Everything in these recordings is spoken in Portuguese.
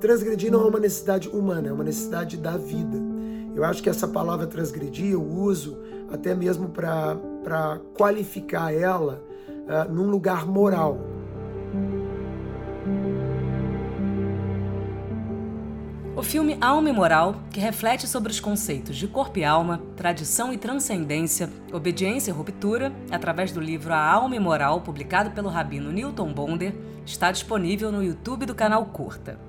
transgredir não é uma necessidade humana, é uma necessidade da vida. Eu acho que essa palavra transgredir eu uso até mesmo para qualificar ela uh, num lugar moral. O filme Alma e Moral, que reflete sobre os conceitos de corpo e alma, tradição e transcendência, obediência e ruptura, através do livro A Alma e Moral, publicado pelo rabino Newton Bonder, está disponível no YouTube do canal Curta.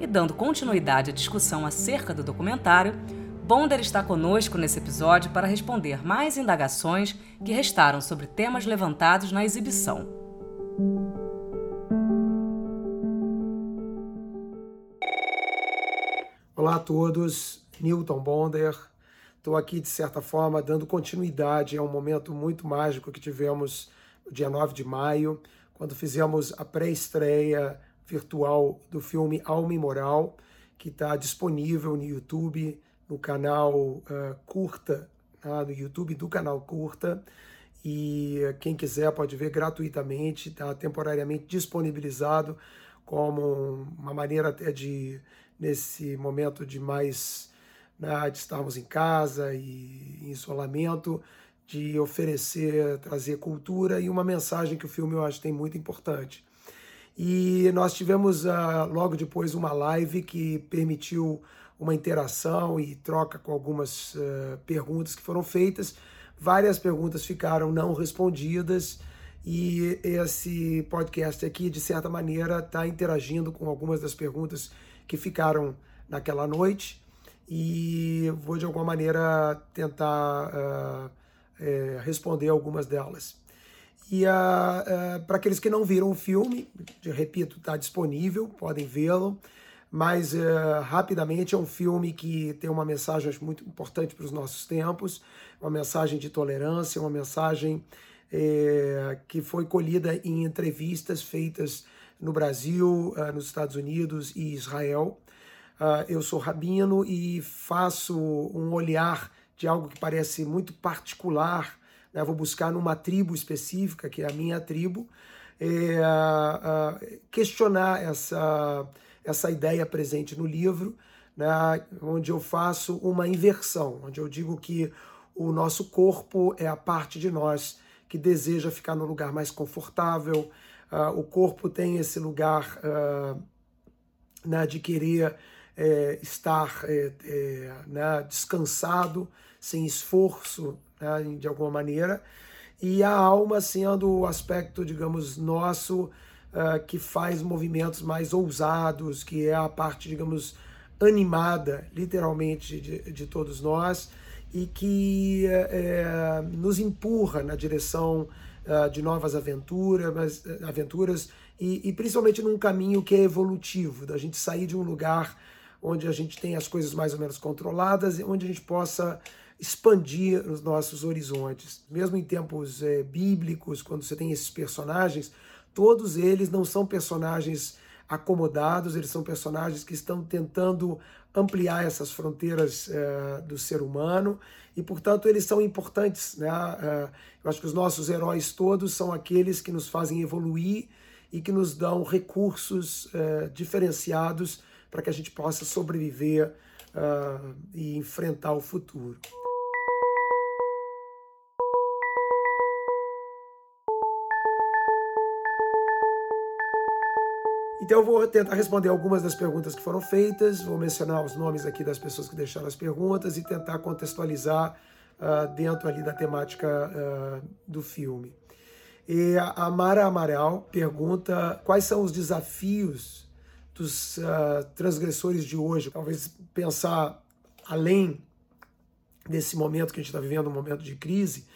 E dando continuidade à discussão acerca do documentário, Bonder está conosco nesse episódio para responder mais indagações que restaram sobre temas levantados na exibição. Olá a todos, Newton Bonder. Estou aqui, de certa forma, dando continuidade a um momento muito mágico que tivemos no dia 9 de maio, quando fizemos a pré-estreia virtual do filme Alma e Moral, que está disponível no YouTube, no canal uh, Curta, tá? no YouTube do canal Curta. E quem quiser pode ver gratuitamente, está temporariamente disponibilizado como uma maneira até de nesse momento de mais né, de estarmos em casa e em isolamento, de oferecer, trazer cultura e uma mensagem que o filme eu acho tem muito importante. E nós tivemos uh, logo depois uma live que permitiu uma interação e troca com algumas uh, perguntas que foram feitas. Várias perguntas ficaram não respondidas e esse podcast aqui, de certa maneira, está interagindo com algumas das perguntas que ficaram naquela noite e vou de alguma maneira tentar uh, é, responder algumas delas. E uh, uh, para aqueles que não viram o filme, repito, está disponível, podem vê-lo, mas rapidamente é um filme que tem uma mensagem muito importante para os nossos tempos, uma mensagem de tolerância, uma mensagem é, que foi colhida em entrevistas feitas no Brasil, uh, nos Estados Unidos e Israel. Uh, eu sou rabino e faço um olhar de algo que parece muito particular. Né? Vou buscar numa tribo específica, que é a minha tribo, é, uh, questionar essa, essa ideia presente no livro, né? onde eu faço uma inversão, onde eu digo que o nosso corpo é a parte de nós que deseja ficar no lugar mais confortável, Uh, o corpo tem esse lugar uh, né, de querer é, estar é, é, né, descansado, sem esforço, né, de alguma maneira, e a alma sendo o aspecto, digamos, nosso, uh, que faz movimentos mais ousados, que é a parte, digamos, animada, literalmente, de, de todos nós, e que é, nos empurra na direção uh, de novas aventuras, mas, aventuras e, e, principalmente num caminho que é evolutivo, da gente sair de um lugar onde a gente tem as coisas mais ou menos controladas e onde a gente possa expandir os nossos horizontes. Mesmo em tempos é, bíblicos, quando você tem esses personagens, todos eles não são personagens acomodados, eles são personagens que estão tentando ampliar essas fronteiras é, do ser humano e, portanto, eles são importantes. Né? É, eu acho que os nossos heróis todos são aqueles que nos fazem evoluir e que nos dão recursos é, diferenciados para que a gente possa sobreviver uh, e enfrentar o futuro. Então eu vou tentar responder algumas das perguntas que foram feitas, vou mencionar os nomes aqui das pessoas que deixaram as perguntas e tentar contextualizar uh, dentro ali da temática uh, do filme. E a Mara Amaral pergunta quais são os desafios dos uh, transgressores de hoje. Talvez pensar além desse momento que a gente está vivendo, um momento de crise,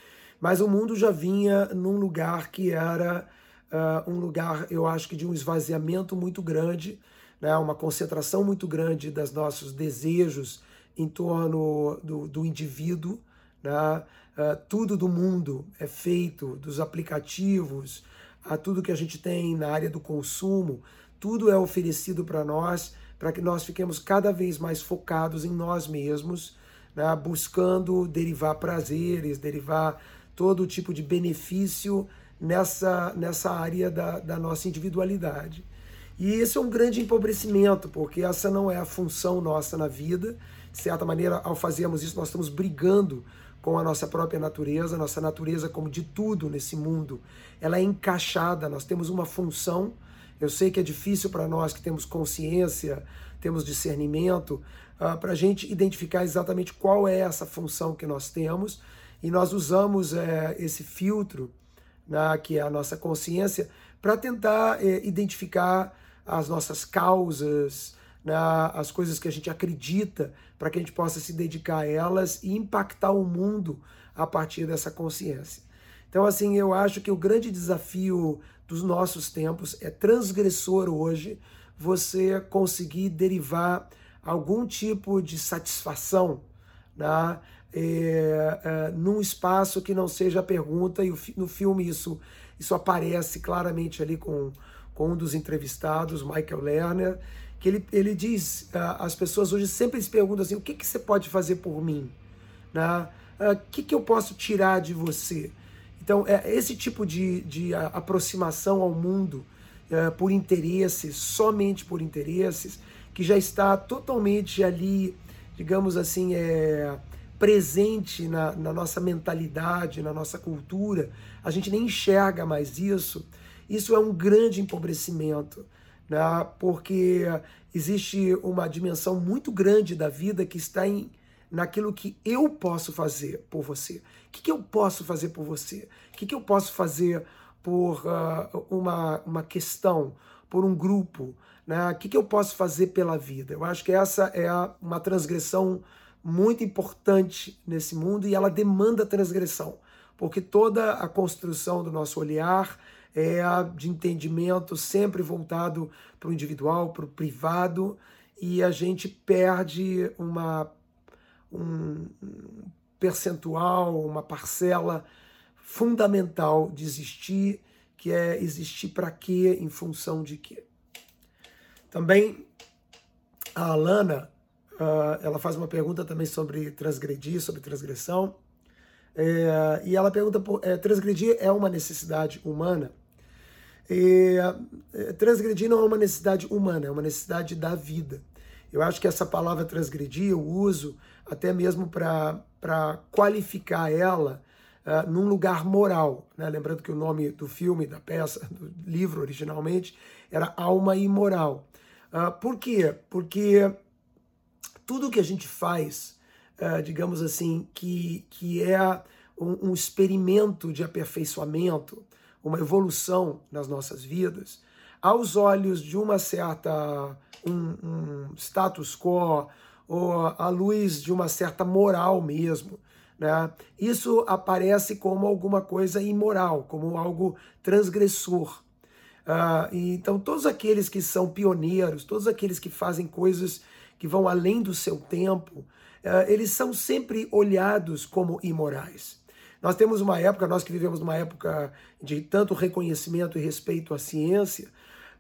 mas o mundo já vinha num lugar que era uh, um lugar, eu acho que de um esvaziamento muito grande, né, uma concentração muito grande dos nossos desejos em torno do, do indivíduo. Né? Uh, tudo do mundo é feito, dos aplicativos, a tudo que a gente tem na área do consumo, tudo é oferecido para nós para que nós fiquemos cada vez mais focados em nós mesmos, né? buscando derivar prazeres, derivar todo tipo de benefício nessa, nessa área da, da nossa individualidade. E esse é um grande empobrecimento, porque essa não é a função nossa na vida. De certa maneira, ao fazermos isso, nós estamos brigando com a nossa própria natureza, nossa natureza, como de tudo nesse mundo, ela é encaixada, nós temos uma função. Eu sei que é difícil para nós que temos consciência, temos discernimento, uh, para a gente identificar exatamente qual é essa função que nós temos, e nós usamos é, esse filtro, né, que é a nossa consciência, para tentar é, identificar as nossas causas, né, as coisas que a gente acredita, para que a gente possa se dedicar a elas e impactar o mundo a partir dessa consciência. Então, assim, eu acho que o grande desafio dos nossos tempos é transgressor hoje você conseguir derivar algum tipo de satisfação né, é, é, num espaço que não seja a pergunta, e no filme isso, isso aparece claramente ali com, com um dos entrevistados, Michael Lerner, que ele, ele diz, uh, as pessoas hoje sempre se perguntam assim, o que, que você pode fazer por mim? Né? O que, que eu posso tirar de você? Então, é esse tipo de, de aproximação ao mundo uh, por interesses, somente por interesses, que já está totalmente ali, digamos assim, é, presente na, na nossa mentalidade, na nossa cultura, a gente nem enxerga mais isso. Isso é um grande empobrecimento né? porque existe uma dimensão muito grande da vida que está em, naquilo que eu posso fazer por você. O que, que eu posso fazer por você? O que, que eu posso fazer por uh, uma, uma questão, por um grupo? Né? O que, que eu posso fazer pela vida? Eu acho que essa é uma transgressão muito importante nesse mundo e ela demanda transgressão, porque toda a construção do nosso olhar, é de entendimento sempre voltado para o individual, para o privado, e a gente perde uma, um percentual, uma parcela fundamental de existir, que é existir para quê, em função de quê. Também a Alana, uh, ela faz uma pergunta também sobre transgredir, sobre transgressão, é, e ela pergunta: é, transgredir é uma necessidade humana? É, transgredir não é uma necessidade humana, é uma necessidade da vida. Eu acho que essa palavra transgredir eu uso até mesmo para qualificar ela uh, num lugar moral. Né? Lembrando que o nome do filme, da peça, do livro originalmente, era Alma Imoral. Uh, por quê? Porque tudo que a gente faz, uh, digamos assim, que, que é um, um experimento de aperfeiçoamento, uma evolução nas nossas vidas, aos olhos de uma certa um, um status quo ou à luz de uma certa moral mesmo, né? Isso aparece como alguma coisa imoral, como algo transgressor. Uh, então, todos aqueles que são pioneiros, todos aqueles que fazem coisas que vão além do seu tempo, uh, eles são sempre olhados como imorais. Nós temos uma época, nós que vivemos numa época de tanto reconhecimento e respeito à ciência,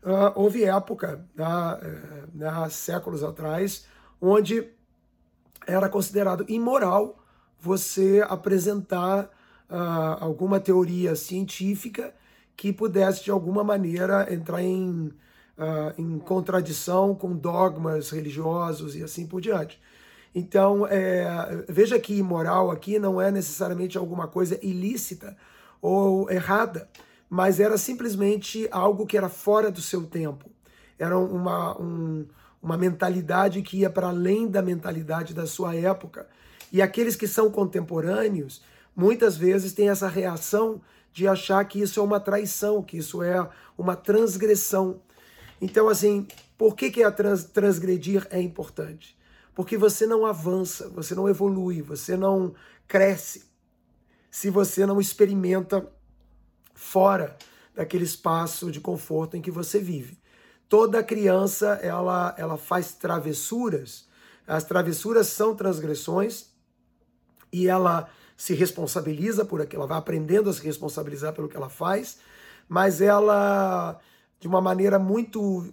uh, houve época, uh, séculos atrás, onde era considerado imoral você apresentar uh, alguma teoria científica que pudesse, de alguma maneira, entrar em, uh, em contradição com dogmas religiosos e assim por diante. Então, é, veja que imoral aqui não é necessariamente alguma coisa ilícita ou errada, mas era simplesmente algo que era fora do seu tempo. Era uma, um, uma mentalidade que ia para além da mentalidade da sua época. E aqueles que são contemporâneos, muitas vezes têm essa reação de achar que isso é uma traição, que isso é uma transgressão. Então, assim, por que, que a trans, transgredir é importante? porque você não avança, você não evolui, você não cresce se você não experimenta fora daquele espaço de conforto em que você vive. Toda criança ela, ela faz travessuras, as travessuras são transgressões e ela se responsabiliza por aquilo, ela vai aprendendo a se responsabilizar pelo que ela faz, mas ela, de uma maneira muito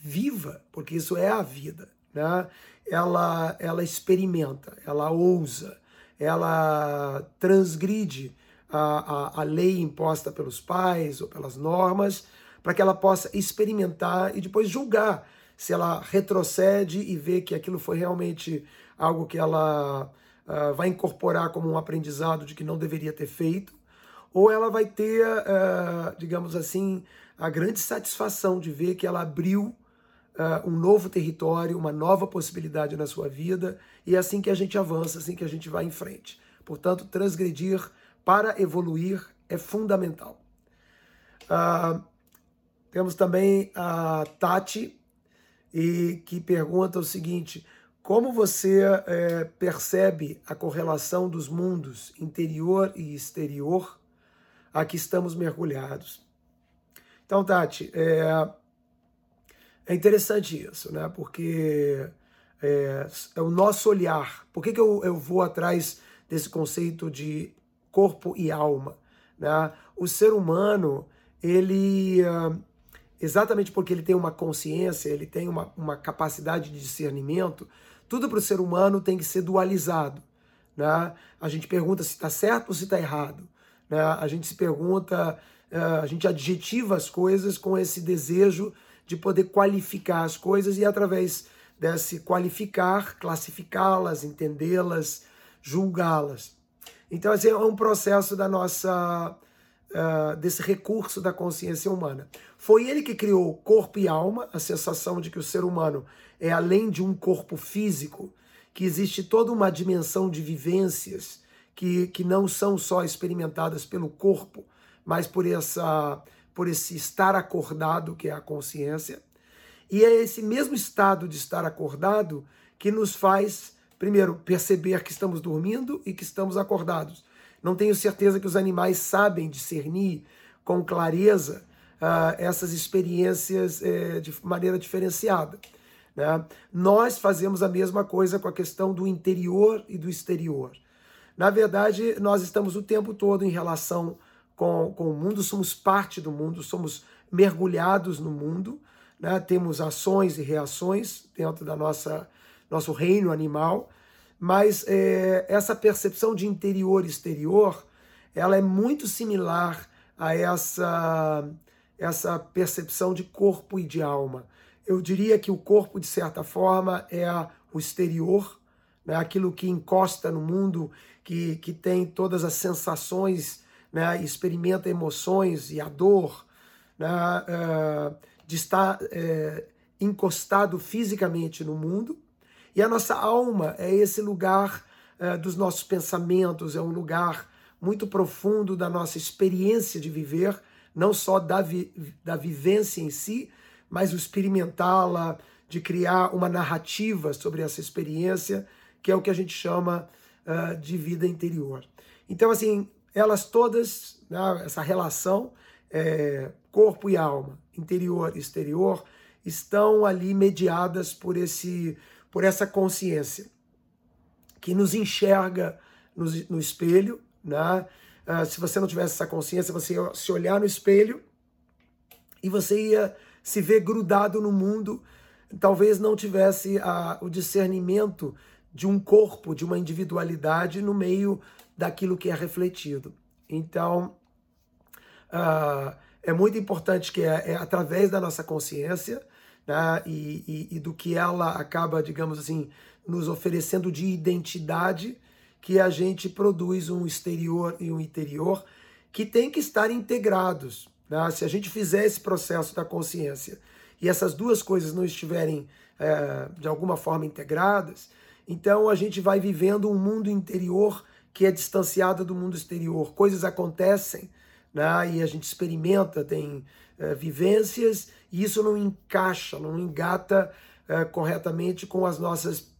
viva, porque isso é a vida, né? ela, ela experimenta, ela ousa, ela transgride a, a, a lei imposta pelos pais ou pelas normas para que ela possa experimentar e depois julgar se ela retrocede e vê que aquilo foi realmente algo que ela uh, vai incorporar como um aprendizado de que não deveria ter feito, ou ela vai ter, uh, digamos assim, a grande satisfação de ver que ela abriu uh, um novo território, uma nova possibilidade na sua vida, e é assim que a gente avança, assim que a gente vai em frente. Portanto, transgredir para evoluir é fundamental. Uh, temos também a Tati, e que pergunta o seguinte: como você é, percebe a correlação dos mundos interior e exterior a que estamos mergulhados? Então, Tati, é, é interessante isso, né? Porque é, é, o nosso olhar. Por que, que eu, eu vou atrás desse conceito de corpo e alma? Né? O ser humano, ele, ah, exatamente porque ele tem uma consciência, ele tem uma, uma capacidade de discernimento, tudo para o ser humano tem que ser dualizado. Né? A gente pergunta se está certo ou se está errado. Né? A gente se pergunta, ah, a gente adjetiva as coisas com esse desejo de poder qualificar as coisas e através desse qualificar, classificá-las, entendê-las, julgá-las. Então, é um processo da nossa uh, desse recurso da consciência humana. Foi ele que criou corpo e alma, a sensação de que o ser humano é além de um corpo físico, que existe toda uma dimensão de vivências que, que não são só experimentadas pelo corpo, mas por essa por esse estar acordado, que é a consciência. E é esse mesmo estado de estar acordado que nos faz, primeiro, perceber que estamos dormindo e que estamos acordados. Não tenho certeza que os animais sabem discernir com clareza uh, essas experiências uh, de maneira diferenciada. Né? Nós fazemos a mesma coisa com a questão do interior e do exterior. Na verdade, nós estamos o tempo todo em relação com, com o mundo, somos parte do mundo, somos mergulhados no mundo, né? temos ações e reações dentro da nossa nosso reino animal, mas é, essa percepção de interior e exterior, ela é muito similar a essa essa percepção de corpo e de alma. Eu diria que o corpo, de certa forma, é o exterior, né? aquilo que encosta no mundo, que, que tem todas as sensações né, experimenta emoções e a dor né, uh, de estar uh, encostado fisicamente no mundo. E a nossa alma é esse lugar uh, dos nossos pensamentos, é um lugar muito profundo da nossa experiência de viver, não só da, vi da vivência em si, mas o experimentá-la, de criar uma narrativa sobre essa experiência, que é o que a gente chama uh, de vida interior. Então, assim, elas todas, né, essa relação é, corpo e alma, interior e exterior, estão ali mediadas por, esse, por essa consciência que nos enxerga no, no espelho. Né? Uh, se você não tivesse essa consciência, você ia se olhar no espelho e você ia se ver grudado no mundo, talvez não tivesse a, o discernimento de um corpo, de uma individualidade no meio daquilo que é refletido. Então, uh, é muito importante que é, é, através da nossa consciência né, e, e, e, do que ela acaba, digamos assim, nos oferecendo de identidade, que a gente produz um exterior e um interior que tem que estar integrados. Né? Se a gente fizer esse processo da consciência e essas duas coisas não estiverem é, de alguma forma integradas, então a gente vai vivendo um mundo interior que é distanciada do mundo exterior. Coisas acontecem né, e a gente experimenta, tem é, vivências, e isso não encaixa, não engata é, corretamente com as nossas.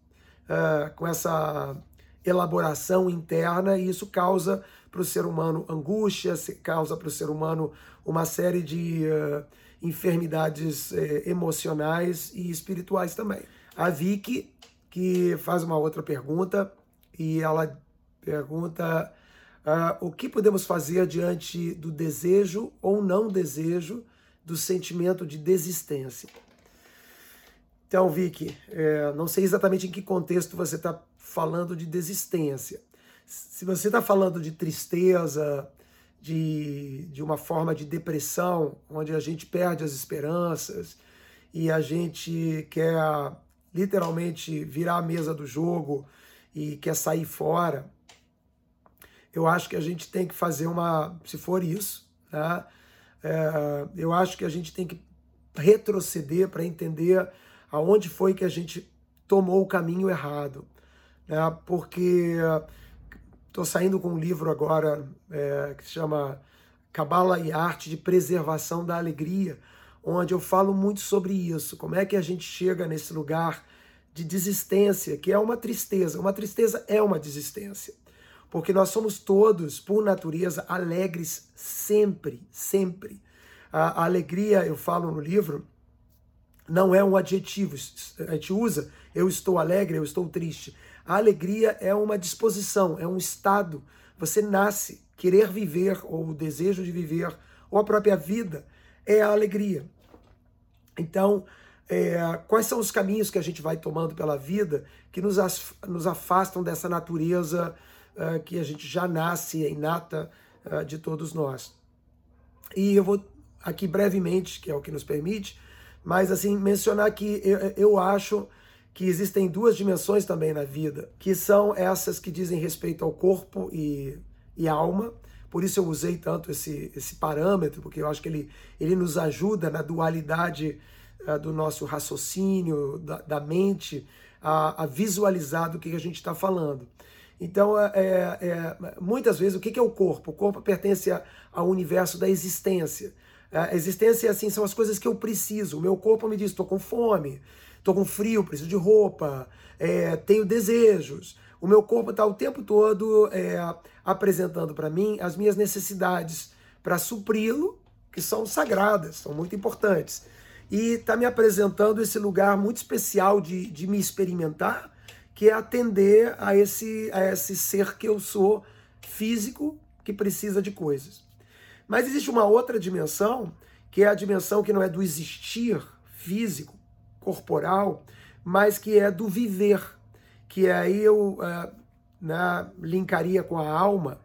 É, com essa elaboração interna, e isso causa para o ser humano angústia, causa para o ser humano uma série de uh, enfermidades uh, emocionais e espirituais também. A Vicky, que faz uma outra pergunta, e ela pergunta uh, o que podemos fazer diante do desejo ou não desejo do sentimento de desistência. Então, Vicky, é, não sei exatamente em que contexto você está falando de desistência. Se você está falando de tristeza, de, de uma forma de depressão, onde a gente perde as esperanças e a gente quer literalmente virar a mesa do jogo e quer sair fora, eu acho que a gente tem que fazer uma, se for isso, né? É, eu acho que a gente tem que retroceder para entender aonde foi que a gente tomou o caminho errado, né? Porque estou saindo com um livro agora é, que se chama Cabala e Arte de Preservação da Alegria, onde eu falo muito sobre isso, como é que a gente chega nesse lugar de desistência, que é uma tristeza. Uma tristeza é uma desistência. Porque nós somos todos, por natureza, alegres sempre, sempre. A, alegria, eu falo no livro, não é um adjetivo. A gente usa eu estou alegre, eu estou triste. A alegria é uma disposição, é um estado. Você nasce, querer viver, ou o desejo de viver, ou a própria vida, é a alegria. Então, é, quais são os caminhos que a gente vai tomando pela vida que nos, nos afastam dessa natureza uh, que a gente já nasce, é inata uh, de todos nós. E eu vou aqui brevemente, que é o que nos permite, mas assim, mencionar que eu, eu acho que existem duas dimensões também na vida, que são essas que dizem respeito ao corpo e, e alma. Por isso eu usei tanto esse, esse parâmetro, porque eu acho que ele, ele nos ajuda na dualidade uh, do nosso raciocínio, da, da mente, a, a, visualizar do que a gente está falando. Então, é, é, é, muitas vezes, o que é o corpo? O corpo pertence ao universo da existência. A existência, assim, são as coisas que eu preciso. O meu corpo me diz, estou com fome, estou com frio, preciso de roupa, é, tenho desejos. O meu corpo está o tempo todo é, apresentando para mim as minhas necessidades para supri-lo, que são sagradas, são muito importantes e está me apresentando esse lugar muito especial de, de me experimentar, que é atender a esse, a esse ser que eu sou, físico, que precisa de coisas. Mas existe uma outra dimensão, que é a dimensão que não é do existir físico, corporal, mas que é do viver, que aí eu uh, né, linkaria com a alma,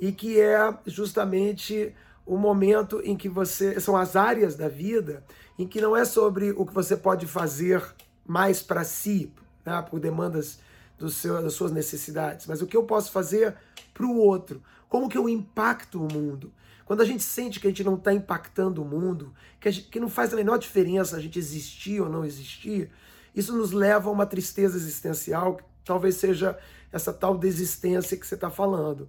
e que é justamente o momento em que você. São as áreas da vida em que não é sobre o que você pode fazer mais para si, né, por demandas do seu, das suas necessidades, mas o que eu posso fazer para o outro. Como que eu impacto o mundo? Quando a gente sente que a gente não está impactando o mundo, que, gente, que não faz a menor diferença a gente existir ou não existir, isso nos leva a uma tristeza existencial, que talvez seja essa tal desistência que você está falando.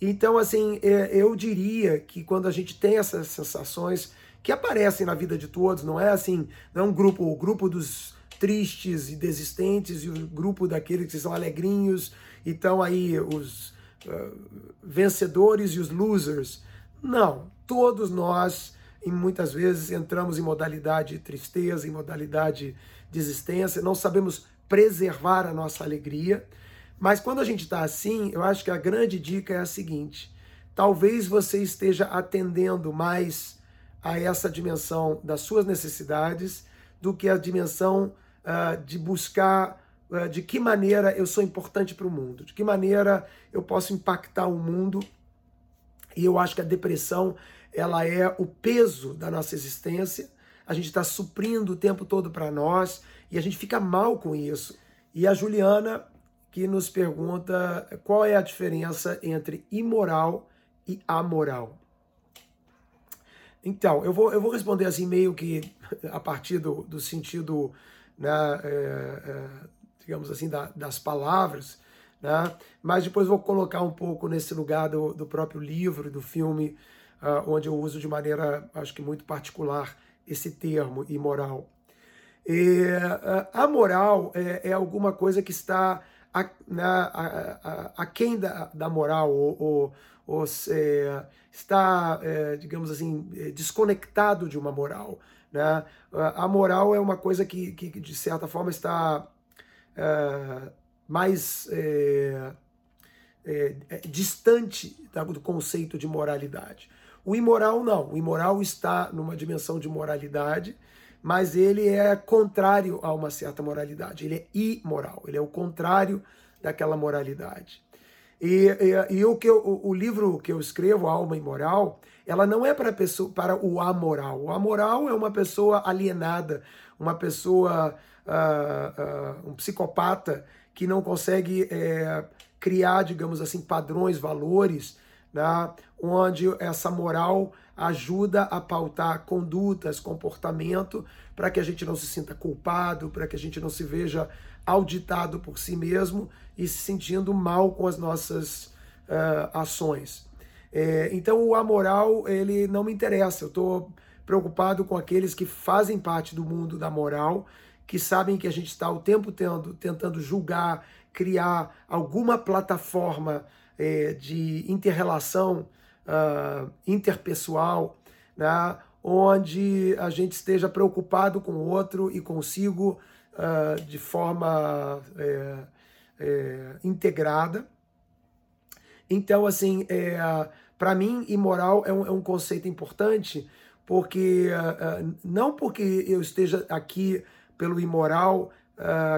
Então, assim, é, eu diria que quando a gente tem essas sensações que aparecem na vida de todos, não é assim, não é um grupo, o grupo dos tristes e desistentes e o grupo daqueles que são alegrinhos, então aí os uh, vencedores e os losers. Não, todos nós, e muitas vezes, entramos em modalidade tristeza, em modalidade desistência, não sabemos preservar a nossa alegria, mas quando a gente está assim, eu acho que a grande dica é a seguinte: talvez você esteja atendendo mais a essa dimensão das suas necessidades do que a dimensão uh, de buscar uh, de que maneira eu sou importante para o mundo, de que maneira eu posso impactar o mundo. E eu acho que a depressão ela é o peso da nossa existência. A gente está suprindo o tempo todo para nós e a gente fica mal com isso. E a Juliana que nos pergunta qual é a diferença entre imoral e amoral. Então, eu vou, eu vou responder assim, meio que a partir do, do sentido, né, é, é, digamos assim, da, das palavras, né, mas depois vou colocar um pouco nesse lugar do, do próprio livro, do filme, uh, onde eu uso de maneira, acho que muito particular, esse termo, imoral. E, uh, a moral é, é alguma coisa que está a, na, a, a, a quem da, da moral, ou, ou, ou é, está, é, digamos assim, é, desconectado de uma moral. Né? A moral é uma coisa que, que de certa forma, está é, mais é, é, distante do conceito de moralidade. O imoral não. O imoral está numa dimensão de moralidade mas ele é contrário a uma certa moralidade. Ele é imoral, ele é o contrário daquela moralidade. E, e, e o, que eu, o, livro que eu escrevo, Alma Imoral, ela não é para, pessoa, para o amoral. O amoral é uma pessoa alienada, uma pessoa, uh, uh, um psicopata que não consegue é, criar, digamos assim, padrões, valores, né, onde essa moral ajuda a pautar condutas, comportamento, para que a gente não se sinta culpado, para que a gente não se veja auditado por si mesmo e se sentindo mal com as nossas uh, ações. É, então o amoral ele não me interessa. Eu estou preocupado com aqueles que fazem parte do mundo da moral, que sabem que a gente está o tempo tendo, tentando julgar, criar alguma plataforma é, de interrelação uh, interpessoal, né, onde a gente esteja preocupado com o outro e consigo uh, de forma é, é, integrada. Então, assim, é, para mim, imoral é um, é um, conceito importante, porque uh, não porque eu esteja aqui pelo imoral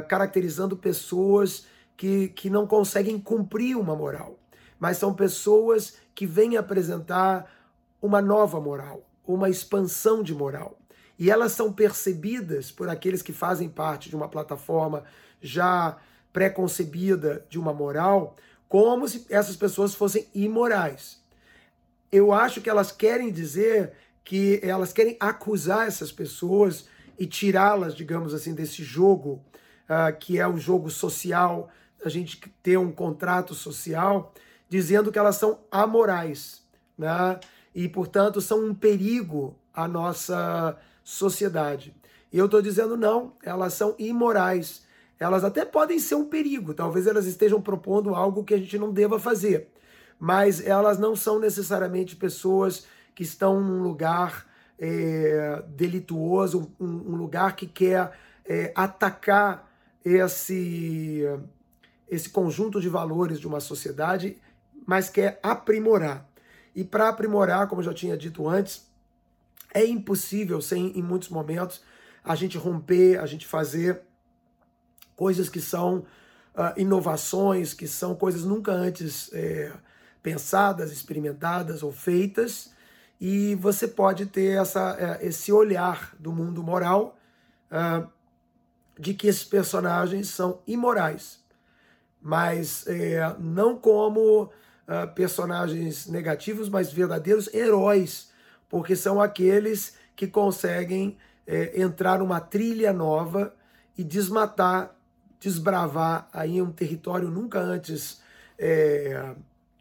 caracterizando pessoas que, que não conseguem cumprir uma moral, mas são pessoas que vêm apresentar uma nova moral, uma expansão de moral. E elas são percebidas por aqueles que fazem parte de uma plataforma já pré-concebida de uma moral, como se essas pessoas fossem imorais. Eu acho que elas querem dizer que elas querem acusar essas pessoas e tirá-las, digamos assim, desse jogo uh, que é o jogo social, a gente ter um contrato social, dizendo que elas são amorais, né? E, portanto, são um perigo à nossa sociedade. E eu estou dizendo não, elas são imorais. Elas até podem ser um perigo, talvez elas estejam propondo algo que a gente não deva fazer, mas elas não são necessariamente pessoas que estão num lugar é, delituoso, um, um, lugar que quer é, atacar esse, esse conjunto de valores de uma sociedade, mas quer aprimorar. E para aprimorar, como eu já tinha dito antes, é impossível sem, em muitos momentos, a gente romper, a gente fazer coisas que são uh, inovações, que são coisas nunca antes é, pensadas, experimentadas ou feitas, e você pode ter essa, é, esse olhar do mundo moral uh, de que esses personagens são imorais, mas é, não como uh, personagens negativos, mas verdadeiros heróis porque são aqueles que conseguem é, entrar numa trilha nova e desmatar, desbravar aí um território nunca antes é,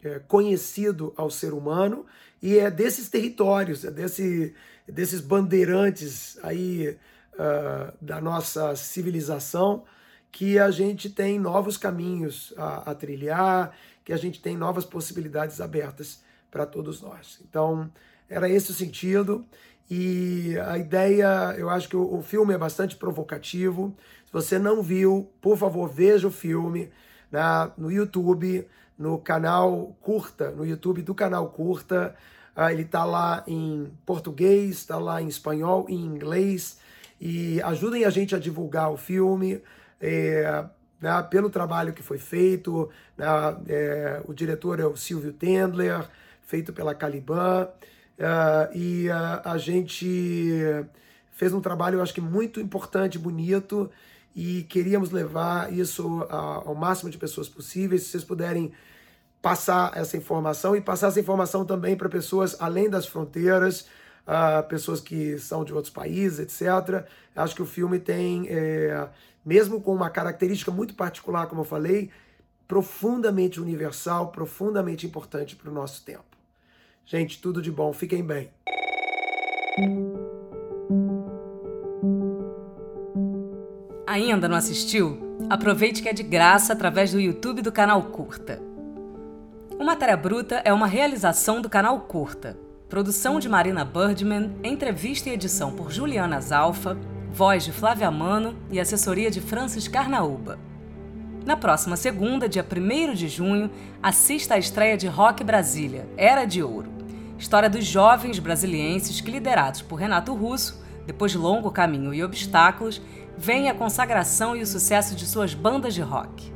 é, conhecido ao ser humano. E é desses territórios, é desse, desses bandeirantes aí uh, da nossa civilização que a gente tem novos caminhos a, a trilhar, que a gente tem novas possibilidades abertas para todos nós. Então, era esse o sentido. E a ideia, eu acho que o, filme é bastante provocativo. Se você não viu, por favor, veja o filme na, no YouTube, no canal Curta, no YouTube do canal Curta. Ah, ele está lá em português, está lá em espanhol, em inglês. E ajudem a gente a divulgar o filme. É, né, pelo trabalho que foi feito. Né, é, o diretor é o Silvio Tendler, feito pela Caliban. Uh, e a gente fez um trabalho, eu acho que muito importante, bonito, e queríamos levar isso ao máximo de pessoas possíveis. Se vocês puderem passar essa informação e passar essa informação também para pessoas além das fronteiras, uh, pessoas que são de outros países, etc. Acho que o filme tem, é, mesmo com uma característica muito particular, como eu falei, profundamente universal, profundamente importante para o nosso tempo. Gente, tudo de bom, fiquem bem. Ainda não assistiu? Aproveite que é de graça através do YouTube do canal Curta. O Matéria Bruta é uma realização do canal Curta. Produção de Marina Birdman, entrevista e edição por Juliana Zalfa, voz de Flávia Mano e assessoria de Francis Carnaúba. Na próxima segunda, dia 1 de junho, assista à estreia de Rock Brasília, Era de Ouro. História dos jovens brasilienses que, liderados por Renato Russo, depois de longo caminho e obstáculos, vem a consagração e o sucesso de suas bandas de rock.